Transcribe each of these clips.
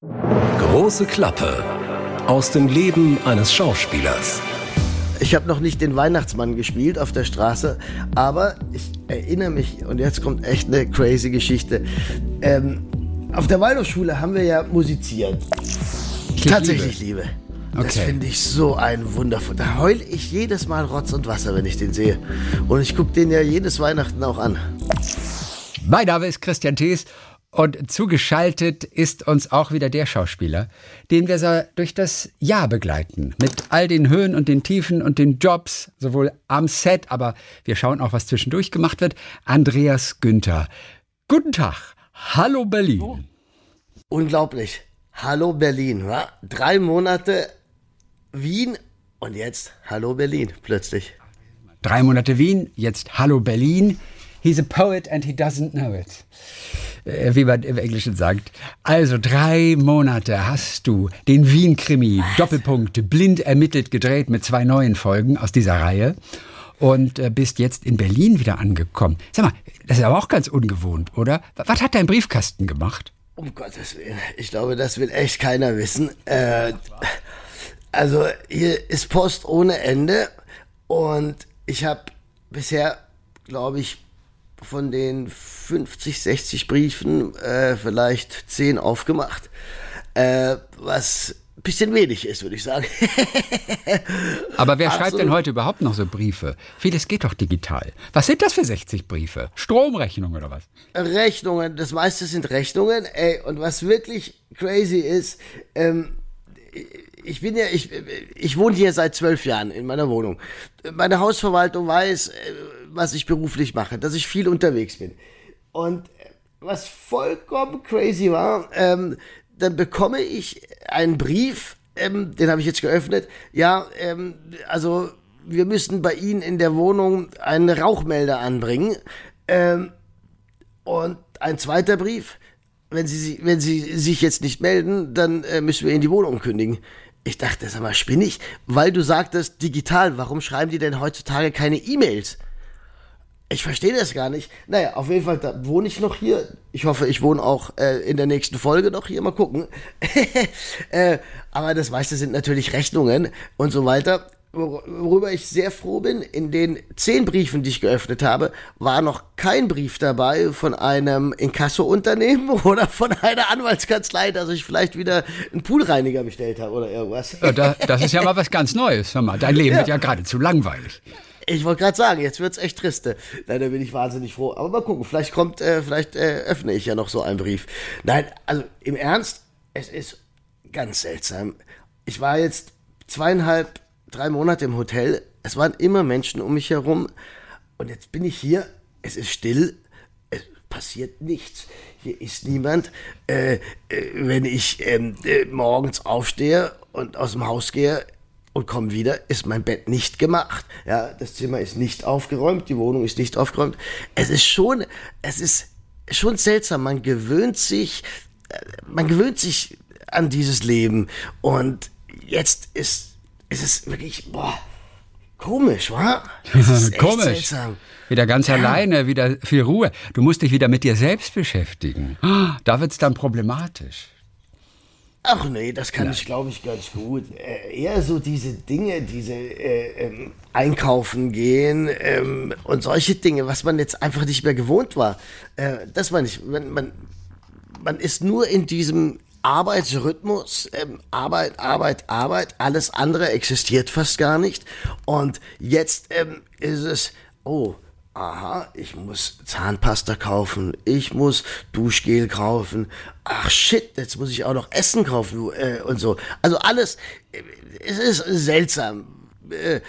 Große Klappe aus dem Leben eines Schauspielers. Ich habe noch nicht den Weihnachtsmann gespielt auf der Straße, aber ich erinnere mich, und jetzt kommt echt eine crazy Geschichte. Ähm, auf der Waldorfschule haben wir ja musiziert. Tatsächlich Liebe. Liebe. Das okay. finde ich so ein wundervoll. Da heule ich jedes Mal Rotz und Wasser, wenn ich den sehe. Und ich gucke den ja jedes Weihnachten auch an. Mein Name ist Christian Thees und zugeschaltet ist uns auch wieder der Schauspieler, den wir so durch das Jahr begleiten. Mit all den Höhen und den Tiefen und den Jobs, sowohl am Set, aber wir schauen auch, was zwischendurch gemacht wird. Andreas Günther. Guten Tag. Hallo Berlin. Oh. Unglaublich. Hallo Berlin. Wa? Drei Monate Wien und jetzt Hallo Berlin plötzlich. Drei Monate Wien, jetzt Hallo Berlin. He's a poet and he doesn't know it. Äh, wie man im Englischen sagt. Also drei Monate hast du den Wien-Krimi Doppelpunkt blind ermittelt gedreht mit zwei neuen Folgen aus dieser Reihe und äh, bist jetzt in Berlin wieder angekommen. Sag mal, das ist aber auch ganz ungewohnt, oder? Was hat dein Briefkasten gemacht? Um Gottes Willen, ich glaube, das will echt keiner wissen. Äh, also hier ist Post ohne Ende und ich habe bisher, glaube ich, von den 50, 60 Briefen äh, vielleicht 10 aufgemacht, äh, was ein bisschen wenig ist, würde ich sagen. Aber wer Absolut. schreibt denn heute überhaupt noch so Briefe? Vieles geht doch digital. Was sind das für 60 Briefe? Stromrechnungen oder was? Rechnungen, das meiste sind Rechnungen. Ey, und was wirklich crazy ist, ähm, ich bin ja, ich, ich wohne hier seit zwölf Jahren in meiner Wohnung. Meine Hausverwaltung weiß, äh, was ich beruflich mache, dass ich viel unterwegs bin. Und was vollkommen crazy war, ähm, dann bekomme ich einen Brief, ähm, den habe ich jetzt geöffnet. Ja, ähm, also wir müssen bei Ihnen in der Wohnung einen Rauchmelder anbringen. Ähm, und ein zweiter Brief, wenn Sie, wenn Sie sich jetzt nicht melden, dann äh, müssen wir Ihnen die Wohnung kündigen. Ich dachte, sag mal, spinne ich? Weil du sagtest digital, warum schreiben die denn heutzutage keine E-Mails? Ich verstehe das gar nicht. Naja, auf jeden Fall, da wohne ich noch hier. Ich hoffe, ich wohne auch äh, in der nächsten Folge noch hier. Mal gucken. äh, aber das meiste sind natürlich Rechnungen und so weiter worüber ich sehr froh bin, in den zehn Briefen, die ich geöffnet habe, war noch kein Brief dabei von einem Inkasso-Unternehmen oder von einer Anwaltskanzlei, dass ich vielleicht wieder einen Poolreiniger bestellt habe oder irgendwas. Ja, da, das ist ja mal was ganz Neues. Hör mal, dein Leben ja. wird ja geradezu langweilig. Ich wollte gerade sagen, jetzt wird's echt triste. Nein, da bin ich wahnsinnig froh. Aber mal gucken, vielleicht kommt, äh, vielleicht äh, öffne ich ja noch so einen Brief. Nein, also im Ernst, es ist ganz seltsam. Ich war jetzt zweieinhalb drei Monate im Hotel. Es waren immer Menschen um mich herum. Und jetzt bin ich hier. Es ist still. Es passiert nichts. Hier ist niemand. Äh, äh, wenn ich ähm, äh, morgens aufstehe und aus dem Haus gehe und komme wieder, ist mein Bett nicht gemacht. Ja, das Zimmer ist nicht aufgeräumt. Die Wohnung ist nicht aufgeräumt. Es ist schon, es ist schon seltsam. Man gewöhnt sich, äh, man gewöhnt sich an dieses Leben. Und jetzt ist es ist wirklich, boah, komisch, wa? komisch. Wieder ganz ja. alleine, wieder viel Ruhe. Du musst dich wieder mit dir selbst beschäftigen. Da wird es dann problematisch. Ach nee, das kann ja. ich, glaube ich, ganz gut. Äh, eher so diese Dinge, diese äh, ähm, Einkaufen gehen ähm, und solche Dinge, was man jetzt einfach nicht mehr gewohnt war. Äh, das meine ich, man, man, man ist nur in diesem Arbeitsrhythmus, ähm, Arbeit, Arbeit, Arbeit, alles andere existiert fast gar nicht. Und jetzt ähm, ist es, oh, aha, ich muss Zahnpasta kaufen, ich muss Duschgel kaufen, ach shit, jetzt muss ich auch noch Essen kaufen äh, und so. Also alles, äh, es ist seltsam. Äh,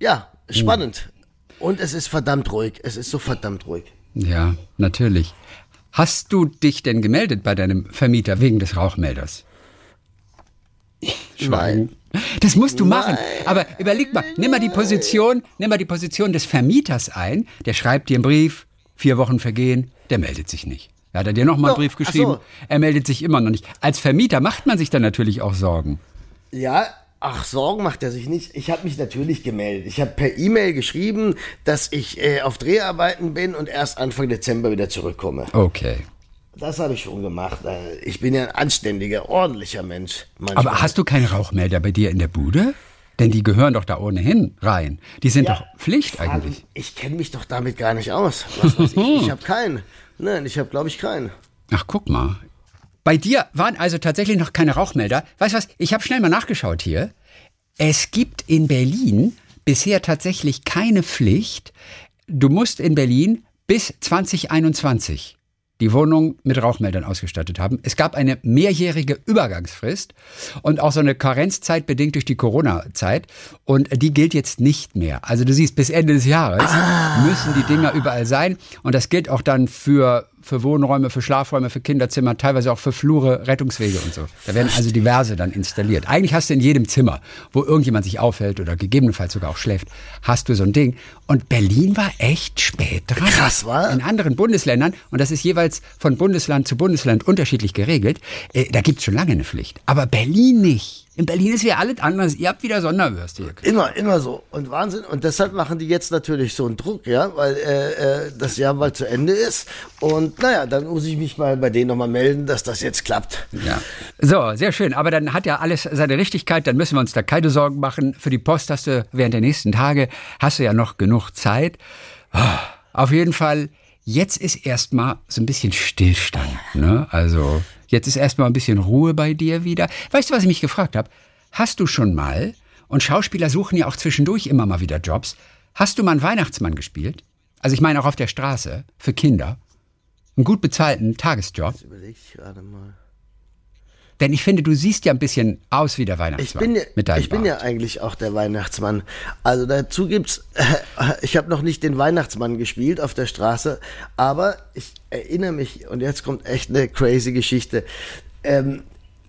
ja, spannend. Und es ist verdammt ruhig. Es ist so verdammt ruhig. Ja, natürlich. Hast du dich denn gemeldet bei deinem Vermieter wegen des Rauchmelders? Schweigen. Das musst du machen. Aber überleg mal, nimm mal die Position, nimm mal die Position des Vermieters ein. Der schreibt dir einen Brief, vier Wochen vergehen, der meldet sich nicht. Er hat dir nochmal einen Brief geschrieben, so. er meldet sich immer noch nicht. Als Vermieter macht man sich dann natürlich auch Sorgen. Ja, Ach, Sorgen macht er sich nicht. Ich habe mich natürlich gemeldet. Ich habe per E-Mail geschrieben, dass ich äh, auf Dreharbeiten bin und erst Anfang Dezember wieder zurückkomme. Okay. Das habe ich schon gemacht. Äh, Ich bin ja ein anständiger, ordentlicher Mensch. Manchmal. Aber hast du keine Rauchmelder bei dir in der Bude? Denn die gehören doch da ohnehin rein. Die sind Ja, doch Pflicht eigentlich. Ich kenne mich doch damit gar nicht aus. Ich? Ich habe keinen. Nein, ich habe, glaube ich, keinen. Ach, guck mal. Bei dir waren also tatsächlich noch keine Rauchmelder. Weißt du was? Ich habe schnell mal nachgeschaut hier. Es gibt in Berlin bisher tatsächlich keine Pflicht. Du musst in Berlin bis 2021 die Wohnung mit Rauchmeldern ausgestattet haben. Es gab eine mehrjährige Übergangsfrist und auch so eine Karenzzeit bedingt durch die Corona-Zeit. Und die gilt jetzt nicht mehr. Also du siehst, bis Ende des Jahres müssen die Dinger überall sein. Und das gilt auch dann für, für Wohnräume, für Schlafräume, für Kinderzimmer, teilweise auch für Flure, Rettungswege und so. Da werden also diverse dann installiert. Eigentlich hast du in jedem Zimmer, wo irgendjemand sich aufhält oder gegebenenfalls sogar auch schläft, hast du so ein Ding. Und Berlin war echt spät dran. Krass, wa? In anderen Bundesländern, und das ist jeweils von Bundesland zu Bundesland unterschiedlich geregelt, äh, da gibt es schon lange eine Pflicht. Aber Berlin nicht. In Berlin ist ja alles anders. Ihr habt wieder Sonderwürste hier. Immer, immer so. Und Wahnsinn. Und deshalb machen die jetzt natürlich so einen Druck, ja, weil äh, äh, das Jahr bald zu Ende ist. Und naja, dann muss ich mich mal bei denen nochmal melden, dass das jetzt klappt. Ja. So, sehr schön. Aber dann hat ja alles seine Richtigkeit. Dann müssen wir uns da keine Sorgen machen. Für die Post hast du während der nächsten Tage, hast du ja noch genug Zeit. Ah, Auf jeden Fall, jetzt ist erstmal so ein bisschen Stillstand. Ne? Also, jetzt ist erstmal ein bisschen Ruhe bei dir wieder. Weißt du, was ich mich gefragt habe? Hast du schon mal, und Schauspieler suchen ja auch zwischendurch immer mal wieder Jobs, hast du mal einen Weihnachtsmann gespielt? Also, ich meine auch auf der Straße, für Kinder. Einen gut bezahlten Tagesjob. Das überlege ich gerade mal. Denn ich finde, du siehst ja ein bisschen aus wie der Weihnachtsmann. Ich bin, ja, mit deinem ich bin Bart. ja eigentlich auch der Weihnachtsmann. Also dazu gibt's, ich habe noch nicht den Weihnachtsmann gespielt auf der Straße, aber ich erinnere mich, und jetzt kommt echt eine crazy Geschichte. Ähm,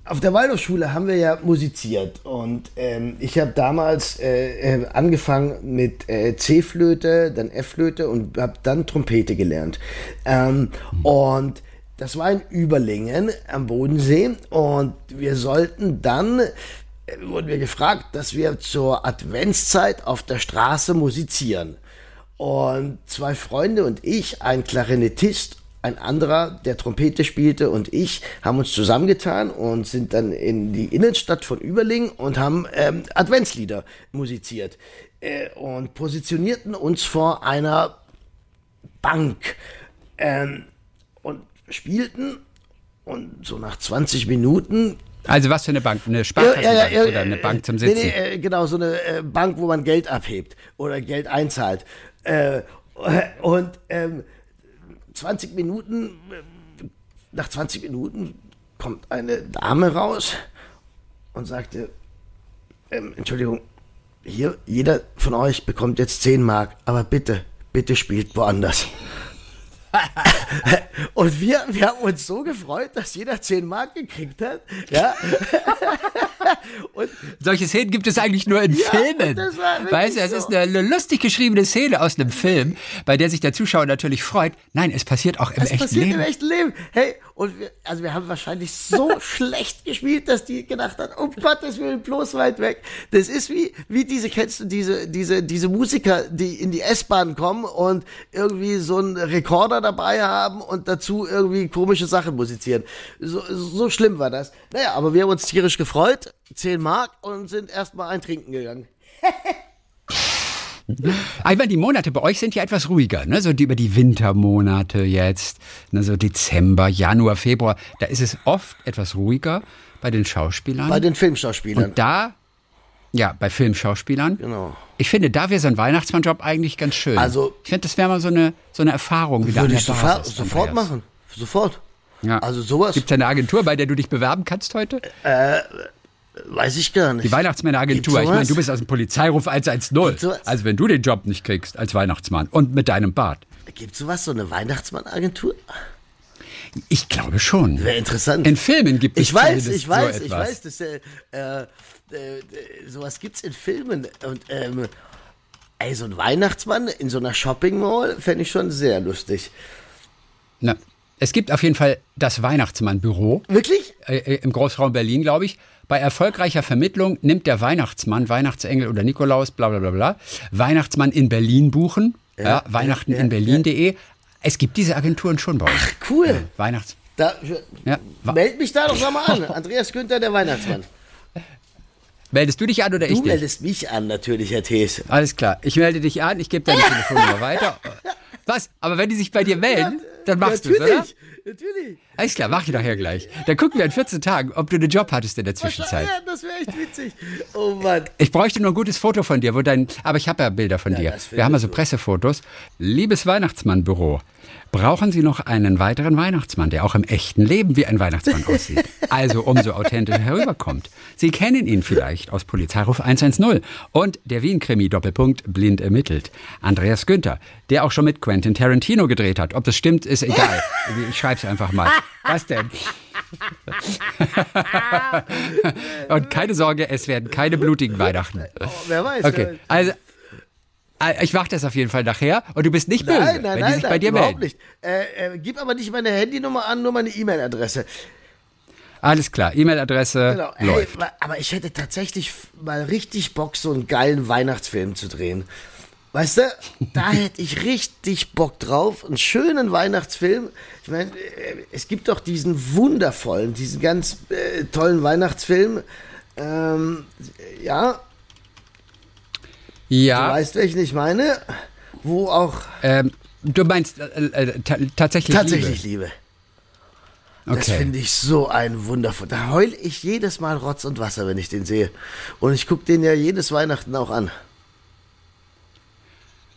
auf der Waldorfschule haben wir ja musiziert und ähm, ich habe damals äh, äh, angefangen mit äh, C-Flöte, dann F-Flöte und habe dann Trompete gelernt. Ähm, Und das war in Überlingen am Bodensee und wir sollten dann, äh, wurden wir gefragt, dass wir zur Adventszeit auf der Straße musizieren. Und zwei Freunde und ich, ein Klarinettist, ein anderer, der Trompete spielte und ich, haben uns zusammengetan und sind dann in die Innenstadt von Überlingen und haben ähm, Adventslieder musiziert äh, und positionierten uns vor einer Bank ähm, und spielten und so nach 20 Minuten Also was für eine Bank? Eine Sparkassenbank oder eine Bank zum Sitzen? Nee, nee, äh, genau, so eine äh, Bank, wo man Geld abhebt oder Geld einzahlt. Äh, und ähm, 20 Minuten, äh, nach 20 Minuten kommt eine Dame raus und sagte, ähm, Entschuldigung, hier, jeder von euch bekommt jetzt 10 Mark, aber bitte, bitte spielt woanders. Und wir, wir haben uns so gefreut, dass jeder 10 Mark gekriegt hat. Ja. und Solche Szenen gibt es eigentlich nur in Filmen. war wirklich weißt du, es so. ist eine, lustig geschriebene Szene aus einem Film, bei der sich der Zuschauer natürlich freut. Nein, es passiert auch im Das echten passiert Leben. im echten Leben. Hey, und wir, also wir haben wahrscheinlich so schlecht gespielt, dass die gedacht haben, um Gottes Willen, bloß weit weg. Das ist wie, wie diese, kennst du diese, diese, diese Musiker, die in die S-Bahn kommen und irgendwie so einen Rekorder dabei haben und dazu irgendwie komische Sachen musizieren. So, so schlimm war das. Naja, aber wir haben uns tierisch gefreut, 10 Mark und sind erstmal ein Trinken gegangen. Aber ich meine, die Monate bei euch sind ja etwas ruhiger, ne? So die, über die Wintermonate jetzt, ne? so Dezember, Januar, Februar. Da ist es oft etwas ruhiger bei den Schauspielern. Bei den Filmschauspielern. Und da, ja, bei Filmschauspielern. Genau. Ich finde, da wäre so ein Weihnachtsmannjob eigentlich ganz schön. Also- ich finde, das wäre mal so eine, so eine Erfahrung wieder Würde ich sofort, sofort machen. Sofort. Ja. Also sowas Gibt es eine Agentur, bei der du dich bewerben kannst heute? Weiß ich gar nicht. Die Weihnachtsmänneragentur. Ich meine, du bist aus dem Polizeiruf 110. Gibt's sowas? Also wenn du den Job nicht kriegst als Weihnachtsmann und mit deinem Bart. Gibt sowas, so eine Weihnachtsmann-Agentur? Ich glaube schon. Wäre interessant. In Filmen gibt es ich weiß, ich weiß, so ich weiß, dass, äh, äh, äh, sowas gibt's in Filmen. Und, ähm, ey, so ein Weihnachtsmann in so einer Shopping Mall fände ich schon sehr lustig. Na, es gibt auf jeden Fall das Weihnachtsmannbüro Wirklich? äh, äh, im Großraum Berlin, glaube ich. Bei erfolgreicher Vermittlung nimmt der Weihnachtsmann, Weihnachtsengel oder Nikolaus, bla bla bla bla, Weihnachtsmann in Berlin buchen. Ja, Weihnachten ja, in Berlin.de. Es gibt diese Agenturen schon bei uns. Cool. Weihnachts Da, Ja. Meld mich da doch mal an. Andreas Günther, der Weihnachtsmann. Meldest du dich an oder ich Du dich? meldest mich an, natürlich, Herr Thees. Alles klar. Ich melde dich an, ich gebe deine Telefonnummer weiter. Was? Aber wenn die sich bei dir melden, dann machst du es, oder? Natürlich. Alles klar, mach ich nachher gleich. Dann gucken wir in 14 Tagen, ob du einen Job hattest in der Zwischenzeit. Ja, das wäre echt witzig. Oh Mann. Ich bräuchte nur ein gutes Foto von dir, wo dein. Aber ich habe ja Bilder von dir. das Wir haben also findest Pressefotos. Liebes Weihnachtsmannbüro, brauchen Sie noch einen weiteren Weihnachtsmann, der auch im echten Leben wie ein Weihnachtsmann aussieht? Also umso authentischer herüberkommt. Sie kennen ihn vielleicht aus Polizeiruf 110 und der Wien-Krimi Doppelpunkt blind ermittelt. Andreas Günther, der auch schon mit Quentin Tarantino gedreht hat. Ob das stimmt, ist egal. Ich schreib's einfach mal. Was denn? Und keine Sorge, es werden keine blutigen Weihnachten. Oh, wer weiß. Okay, also ich mache das auf jeden Fall nachher und du bist nicht böse, Nein, nein, wenn nein, die sich nein, bei dir überhaupt melden. nicht. Äh, äh, gib aber nicht meine Handynummer an, nur meine E-Mail-Adresse. Alles klar, E-Mail-Adresse Genau. Hey, läuft. ma- aber ich hätte tatsächlich mal richtig Bock, so einen geilen Weihnachtsfilm zu drehen. Weißt du, da hätte ich richtig Bock drauf. Einen schönen Weihnachtsfilm. Ich meine, äh, es gibt doch diesen wundervollen, diesen ganz äh, tollen Weihnachtsfilm. Ähm, ja, du Ja, weißt, welchen ich meine. Wo auch ähm, du meinst äh, äh, ta tatsächlich tatsächlich Liebe. Liebe. Das Okay. finde ich so ein wundervoll. Da heul ich jedes Mal Rotz und Wasser, wenn ich den sehe. Und ich gucke den ja jedes Weihnachten auch an.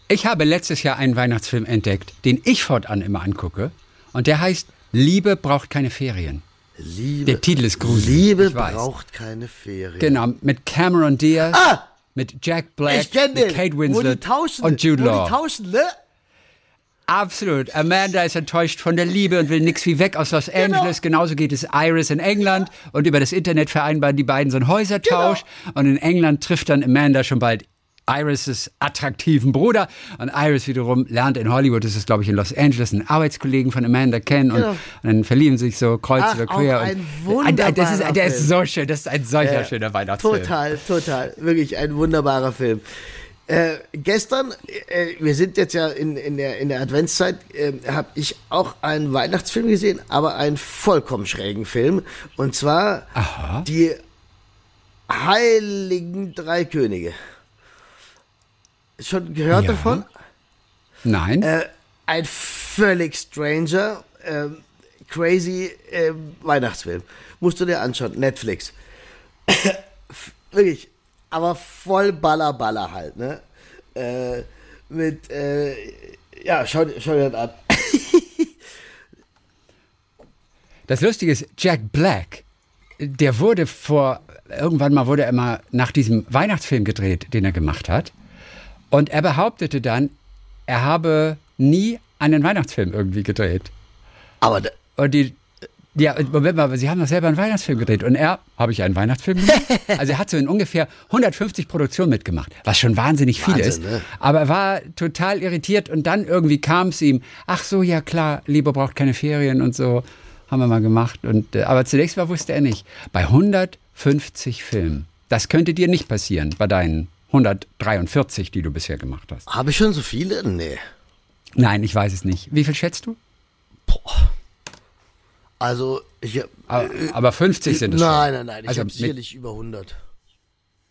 Ich habe letztes Jahr einen Weihnachtsfilm entdeckt, den ich fortan immer angucke. Und der heißt Liebe braucht keine Ferien. Liebe, Der Titel ist gruselig, Liebe ich weiß. braucht keine Ferien. Genau, mit Cameron Diaz, Ah! Mit Jack Black, mit Kate Winslet und Jude Law. ne? Absolut. Amanda ist enttäuscht von der Liebe und will nix wie weg aus Los Genau. Angeles. Genauso geht es Iris in England. Und über das Internet vereinbaren die beiden so einen Häusertausch. Genau. Und in England trifft dann Amanda schon bald Iris' attraktiven Bruder. Und Iris wiederum lernt in Hollywood, das ist glaube ich in Los Angeles, einen Arbeitskollegen von Amanda kennen. Und, Genau. und dann verlieben sich so kreuz Ach, über quer. auch ein Ah, das ist, wunderbarer Der ist so schön. Das ist ein solcher Ja, schöner Weihnachtsfilm. Total, total. Wirklich ein wunderbarer Film. Äh, gestern, äh, wir sind jetzt ja in, in, der, in der Adventszeit, äh, habe ich auch einen Weihnachtsfilm gesehen, aber einen vollkommen schrägen Film. Und zwar Aha. die Heiligen Drei Könige. Schon gehört Ja. davon? Nein. Äh, ein völlig stranger, ähm, crazy ähm, Weihnachtsfilm. Musst du dir anschauen, Netflix. Wirklich, aber voll Baller Baller halt, ne? Äh, mit, äh, ja, schau, dir- schau dir das an. Das Lustige ist, Jack Black, der wurde vor, irgendwann mal wurde er mal nach diesem Weihnachtsfilm gedreht, den er gemacht hat. Und er behauptete dann, er habe nie einen Weihnachtsfilm irgendwie gedreht. Aber Und die, ja, Moment mal, aber Sie haben doch selber einen Weihnachtsfilm gedreht. Und er, habe ich einen Weihnachtsfilm gemacht? Also er hat so in ungefähr 150 Produktionen mitgemacht, was schon wahnsinnig viel Wahnsinn, ist. ne? Aber er war total irritiert und dann irgendwie kam es ihm, ach so, ja klar, Liebe braucht keine Ferien und so, haben wir mal gemacht. Und, äh, aber zunächst mal wusste er nicht, bei 150 Filmen, das könnte dir nicht passieren bei deinen 143, die du bisher gemacht hast. habe ich schon so viele? Nee. Nein, ich weiß es nicht. Wie viel schätzt du? Also, ich, Aber, aber 50 sind es nein, schon. nein, nein, ich Also habe sicherlich über 100.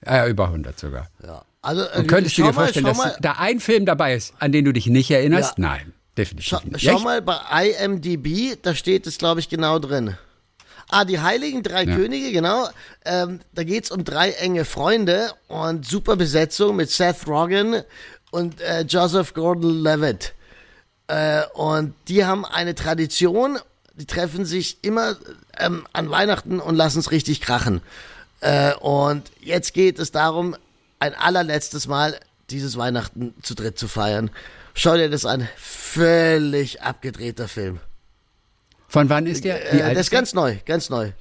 Ja, über 100 sogar. Ja. Also, äh, Und könntest du schau dir vorstellen, mal, dass schau da ein Film dabei ist, an den du dich nicht erinnerst? Ja. Nein, definitiv Schau, nicht. schau Echt? mal bei IMDb, da steht es, glaube ich, genau drin. Ah, die Heiligen Drei Könige, genau. Ähm, da geht's um drei enge Freunde und super Besetzung mit Seth Rogen und äh, Joseph Gordon-Levitt. Äh, und die haben eine Tradition, die treffen sich immer ähm, an Weihnachten und lassen es richtig krachen. Äh, und jetzt geht es darum, ein allerletztes Mal dieses Weihnachten zu dritt zu feiern. Schau dir das an. Völlig abgedrehter Film. Von wann ist der? Wie Äh, das ist der? ganz neu, ganz neu.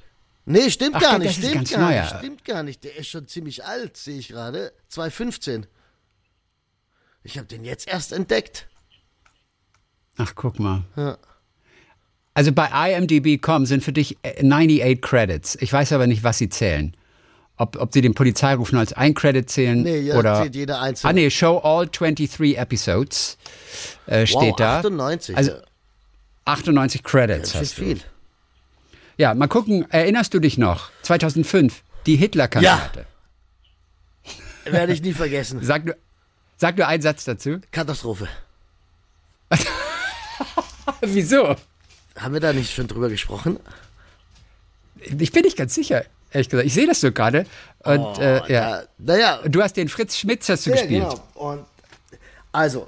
Nee, stimmt Ach, gar nicht, stimmt gar nicht, stimmt gar nicht. Der ist schon ziemlich alt, sehe ich gerade. 2015. Ich habe den jetzt erst entdeckt. Ach, guck mal. Ja. Also bei IMDb.com sind für dich äh, 98 Credits. Ich weiß aber nicht, was sie zählen. Ob, ob sie den Polizeiruf nur als ein Credit zählen Nee, ja, oder. zählt jeder einzelne. Ah, nee, Show all 23 Episodes äh, steht wow, da. 98. Also ja. 98 Credits Das ist du. viel. Ja, mal gucken, erinnerst du dich noch? 2005, die Hitler-Kantate. Ja. Werde ich nie vergessen. Sag nur, sag nur einen Satz dazu. Katastrophe. Wieso? Haben wir da nicht schon drüber gesprochen? Ich bin nicht ganz sicher, ehrlich gesagt. Ich sehe das so gerade. Und Oh, äh, ja. Naja, Du hast den Fritz Schmitz hast du ja, gespielt. genau. Und also,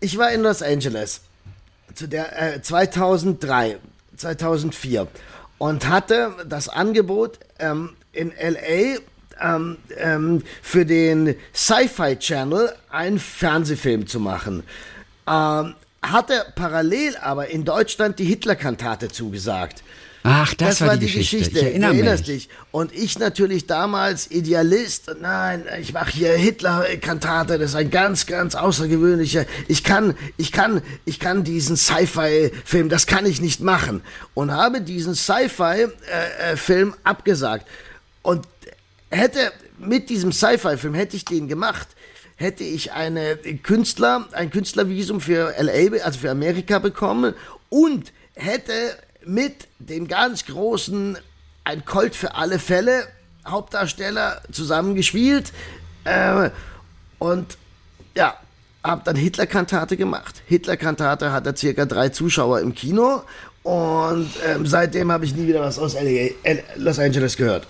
ich war in Los Angeles zu der äh, 2003, 2004 und hatte das Angebot ähm, in LA ähm, ähm, für den Sci-Fi Channel einen Fernsehfilm zu machen. Ähm, hatte parallel aber in Deutschland die Hitler-Kantate zugesagt. Ach, das, war, die Geschichte. Ich erinnere erinnerst mich. dich. Und ich natürlich damals Idealist. Nein, ich mache hier Hitler-Kantate. Das ist ein ganz, ganz außergewöhnlicher. Ich kann, ich kann, ich kann diesen Sci-Fi-Film, das kann ich nicht machen. Und habe diesen Sci-Fi-Film abgesagt. Und hätte mit diesem Sci-Fi-Film hätte ich den gemacht, hätte ich eine Künstler, ein Künstlervisum für LA, also für Amerika bekommen und hätte mit dem ganz großen Ein Colt für alle Fälle Hauptdarsteller zusammengespielt äh, und ja, habe dann Hitler-Kantate gemacht. Hitler-Kantate hatte circa drei Zuschauer im Kino und ähm, seitdem habe ich nie wieder was aus LA, Los Angeles gehört.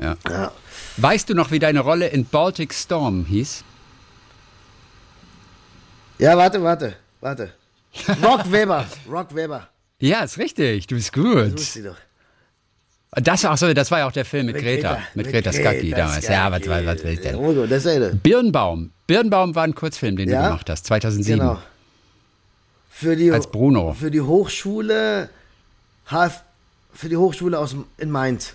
Ja. Ja. Weißt du noch, wie deine Rolle in Baltic Storm hieß? Ja, warte, warte, warte. Rock Weber, Rock Weber. Ja, ist richtig. Du bist Das gut. wusste ich doch. Das, ach so, das war ja auch der Film mit, Mit Greta. Mit Greta Skacki damals. Ja, was, was, was will ich denn? Oh, das ist. Birnbaum. Birnbaum war ein Kurzfilm, den Ja? du gemacht hast, 2007. Genau. Für die, Als Bruno. Für die Hochschule, HF, für die Hochschule aus, in Mainz.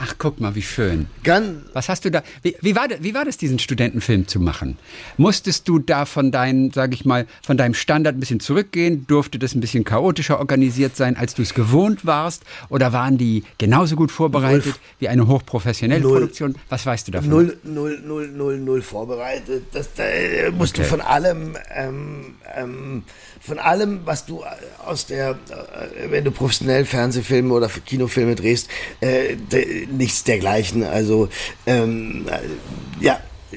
Ach, guck mal, wie schön. Ganz, Was hast du da? Wie, wie, war, das- wie war das, diesen Studentenfilm zu machen? Musstest du da von deinem, sag ich mal, von deinem Standard ein bisschen zurückgehen? Durfte das ein bisschen chaotischer organisiert sein, als du es gewohnt warst? Oder waren die genauso gut vorbereitet Null. wie eine hochprofessionelle Null. Produktion? Was weißt du davon? null, null, null, null, null vorbereitet. Das, da musst Okay. du von allem, ähm, ähm, von allem, was du äh, aus der, äh, wenn du professionell Fernsehfilme oder Kinofilme drehst, äh, de, nichts dergleichen. Also, ähm, äh, ja, äh,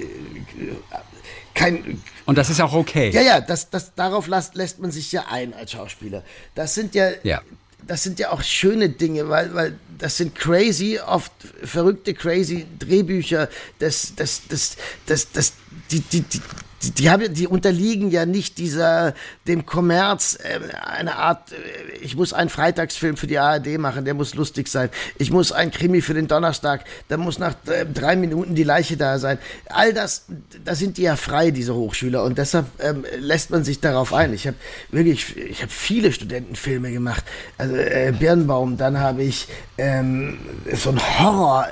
kein, Und das ist auch okay. Ja, ja, das, das, darauf lässt, lässt man sich ja ein als Schauspieler. Das sind ja, Ja. das sind ja auch schöne Dinge, weil, weil das sind crazy, oft verrückte, crazy Drehbücher. Das, das, das, das, das, die, die, die, die, die, haben, die unterliegen ja nicht dieser, dem Kommerz, äh, eine Art, äh, ich muss einen Freitagsfilm für die ARD machen, der muss lustig sein. Ich muss einen Krimi für den Donnerstag, da muss nach äh, drei Minuten die Leiche da sein. All das, da sind die ja frei, diese Hochschüler, und deshalb ähm, lässt man sich darauf ein. Ich habe wirklich, ich habe viele Studentenfilme gemacht. Also äh, Birnbaum, dann habe ich ähm, so einen Horrorfilm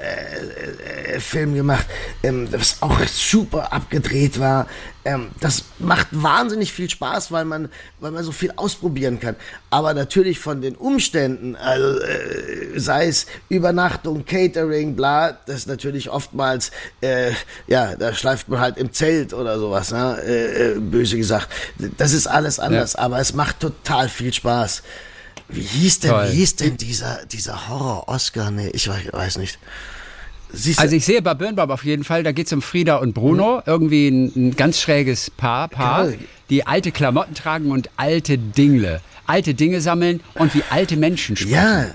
äh, äh, Film gemacht, ähm, das auch super abgedreht war. Ähm, das macht wahnsinnig viel Spaß, weil man, weil man so viel ausprobieren kann. Aber natürlich von den Umständen, also äh, sei es Übernachtung, Catering, bla, das ist natürlich oftmals, äh, ja, da schleift man halt im Zelt oder sowas, ne? äh, äh, böse gesagt. Das ist alles anders, aber es macht total viel Spaß. Wie hieß denn, Toll. wie hieß denn dieser, dieser Horror-Oscar? Nee, ich weiß, weiß nicht. Siehst du, Also ich sehe bei Birnbaum auf jeden Fall, da geht es um Frieda und Bruno, irgendwie ein, ein ganz schräges Paar, Paar, Genau. die alte Klamotten tragen und alte Dingle, alte Dinge sammeln und wie alte Menschen sprechen. ja,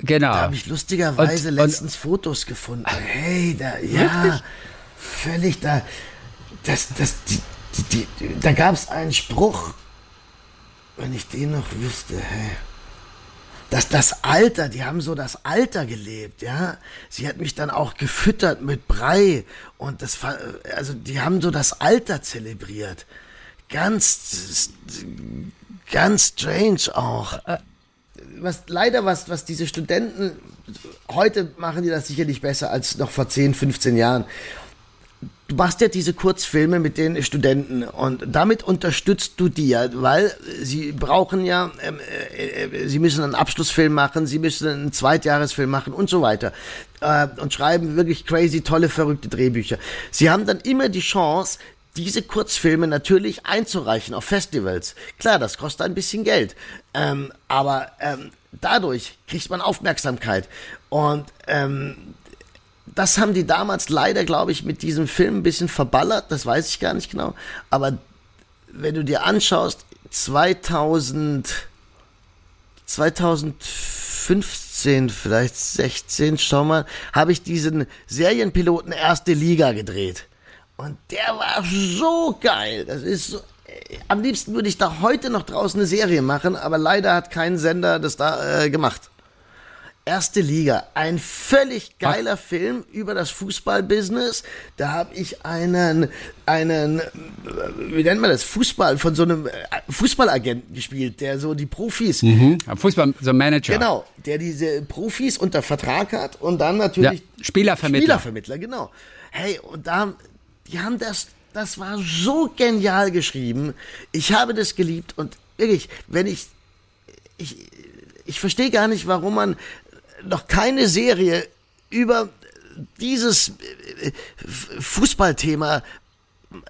genau. Da habe ich lustigerweise Und- und- letztens Fotos gefunden. Hey, da, ja, völlig da. Das, das, die, die, die, da gab es einen Spruch, wenn ich den noch wüsste, hey. Das, das Alter, die haben so das Alter gelebt, ja. Sie hat mich dann auch gefüttert mit Brei und das, also die haben so das Alter zelebriert. Ganz, ganz strange auch was leider was, was diese Studenten heute machen die das sicherlich besser als noch vor 10, 15 Jahren. Du machst ja diese Kurzfilme mit den Studenten und damit unterstützt du die ja, weil sie brauchen ja, ähm, äh, äh, sie müssen einen Abschlussfilm machen, sie müssen einen Zweitjahresfilm machen und so weiter äh, und schreiben wirklich crazy, tolle, verrückte Drehbücher. Sie haben dann immer die Chance, diese Kurzfilme natürlich einzureichen auf Festivals. Klar, das kostet ein bisschen Geld, ähm, aber ähm, dadurch kriegt man Aufmerksamkeit. Und ähm, das haben die damals leider, glaube ich, mit diesem Film ein bisschen verballert, das weiß ich gar nicht genau. Aber wenn du dir anschaust, 2000, 2015, vielleicht 16, schau mal, habe ich diesen Serienpiloten Erste Liga gedreht. Und der war so geil. Das ist so, am liebsten würde ich da heute noch draußen eine Serie machen, aber leider hat kein Sender das da äh, gemacht. Erste Liga, ein völlig geiler Ach. Film über das Fußballbusiness. Da habe ich einen, einen, wie nennt man das, Fußball, von so einem äh, Fußballagenten gespielt, der so die Profis. Mhm. Fußball, so Manager. Genau, der diese Profis unter Vertrag hat und dann natürlich. Ja, Spielervermittler. Spielervermittler, genau. Hey, und da, die haben das, das war so genial geschrieben. Ich habe das geliebt und wirklich, wenn ich, ich, ich verstehe gar nicht, warum man noch keine Serie über dieses äh, Fußballthema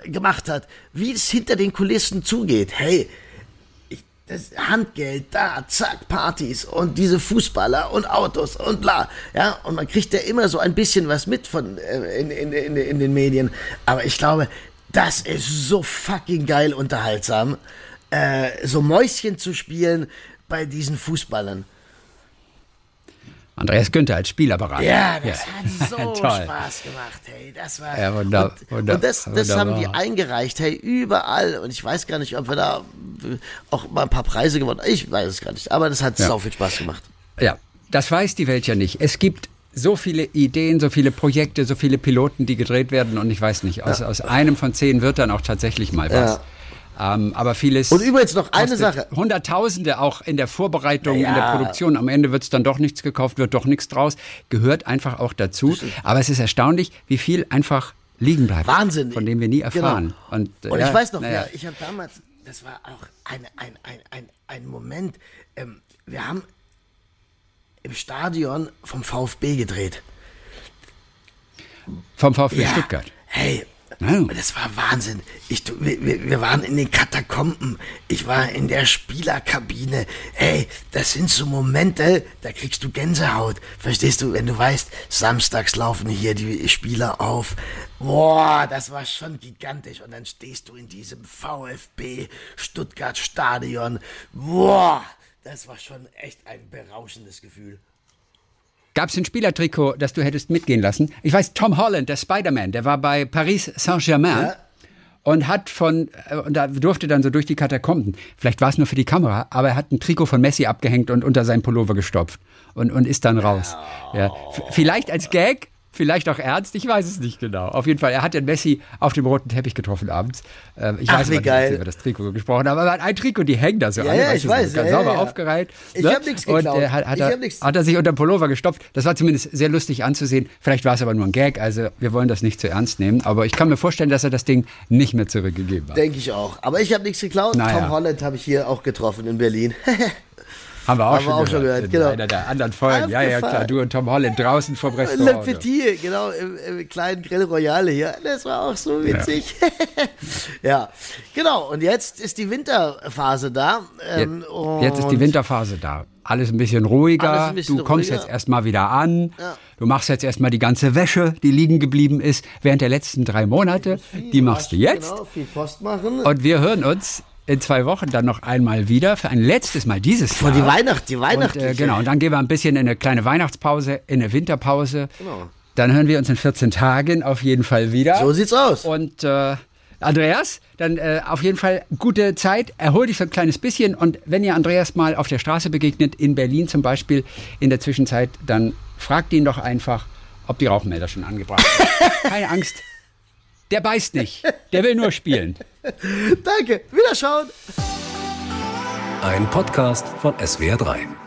gemacht hat, wie es hinter den Kulissen zugeht. Hey, das Handgeld da, zack, Partys und diese Fußballer und Autos und bla. Ja, und man kriegt ja immer so ein bisschen was mit von äh, in, in, in, in den Medien. Aber ich glaube, das ist so fucking geil unterhaltsam, äh, so Mäuschen zu spielen bei diesen Fußballern. Andreas Günther als Spielerberater. Ja, das ja. hat so Spaß gemacht, hey. Das war. Ja, wunder, und, wunder, und das, das haben die eingereicht, hey, überall. Und ich weiß gar nicht, ob wir da auch mal ein paar Preise gewonnen haben. Ich weiß es gar nicht. Aber das hat ja. so viel Spaß gemacht. Ja, das weiß die Welt ja nicht. Es gibt so viele Ideen, so viele Projekte, so viele Piloten, die gedreht werden. Und ich weiß nicht, aus, ja. aus einem von zehn wird dann auch tatsächlich mal was. Ja. Ähm, aber vieles. Und übrigens noch eine Sache. Hunderttausende auch in der Vorbereitung, ja. in der Produktion. Am Ende wird es dann doch nichts gekauft, wird doch nichts draus. Gehört einfach auch dazu. Aber es ist erstaunlich, wie viel einfach liegen bleibt. Wahnsinn. Von dem wir nie erfahren. Genau. Und, Und ja, ich weiß noch, ja. ich habe damals, das war auch ein, ein, ein, ein, ein Moment. Ähm, wir haben im Stadion vom VfB gedreht. Vom VfB ja. Stuttgart. Hey, Oh. Das war Wahnsinn. Ich, wir, wir waren in den Katakomben. Ich war in der Spielerkabine. Hey, das sind so Momente, da kriegst du Gänsehaut. Verstehst du, wenn du weißt, samstags laufen hier die Spieler auf. Boah, das war schon gigantisch. Und dann stehst du in diesem VfB Stuttgart Stadion. Boah, das war schon echt ein berauschendes Gefühl. Gab es ein Spielertrikot, das du hättest mitgehen lassen? Ich weiß, Tom Holland, der Spider-Man, der war bei Paris Saint-Germain. Ja. Und hat von, äh, und da durfte dann so durch die Katakomben, vielleicht war es nur für die Kamera, aber er hat ein Trikot von Messi abgehängt und unter seinen Pullover gestopft und, und ist dann raus. Ja. Vielleicht als Gag, Vielleicht auch ernst, ich weiß es nicht genau. Auf jeden Fall, er hat den Messi auf dem roten Teppich getroffen abends. Äh, ich Ach, weiß nicht, geil. über das Trikot gesprochen haben, aber er ein Trikot, die hängen da so ja, alle. Ja, ich weiß. ganz ja, sauber ja, aufgereiht. Ich ne? habe nichts geklaut. Und äh, hat, hat, er, hat er sich unter den Pullover gestopft. Das war zumindest sehr lustig anzusehen. Vielleicht war es aber nur ein Gag, also wir wollen das nicht zu ernst nehmen. Aber ich kann mir vorstellen, dass er das Ding nicht mehr zurückgegeben hat. Denke ich auch. Aber ich habe nichts geklaut. Naja. Tom Holland habe ich hier auch getroffen in Berlin. Haben wir auch, Haben schon, wir auch gehört, schon gehört. Genau. einer der anderen Folgen. Ja, ja, klar. Du und Tom Holland draußen vom Restaurant. Le Petit, genau, im, im, kleinen Grill Royale hier. Das war auch so witzig. Ja. ja. genau. Und jetzt ist die Winterphase da. Ähm, jetzt, jetzt ist die Winterphase da. Alles ein bisschen ruhiger. Ein bisschen du kommst ruhiger. jetzt erstmal wieder an. Ja. Du machst jetzt erstmal die ganze Wäsche, die liegen geblieben ist während der letzten drei Monate. Die machst du jetzt. Genau, viel Post machen. Und wir hören uns in zwei Wochen dann noch einmal wieder für ein letztes Mal dieses Vor Jahr. die Weihnacht, die Weihnacht. Äh, genau, und dann gehen wir ein bisschen in eine kleine Weihnachtspause, in eine Winterpause. Genau. Dann hören wir uns in 14 Tagen auf jeden Fall wieder. So sieht's aus. Und äh, Andreas, dann äh, auf jeden Fall gute Zeit, erhol dich so ein kleines bisschen und wenn ihr Andreas mal auf der Straße begegnet, in Berlin zum Beispiel, in der Zwischenzeit, dann fragt ihn doch einfach, ob die Rauchmelder schon angebracht sind. Keine Angst, der beißt nicht. Der will nur spielen. Danke. Wiederschauen. Ein Podcast von SWR3.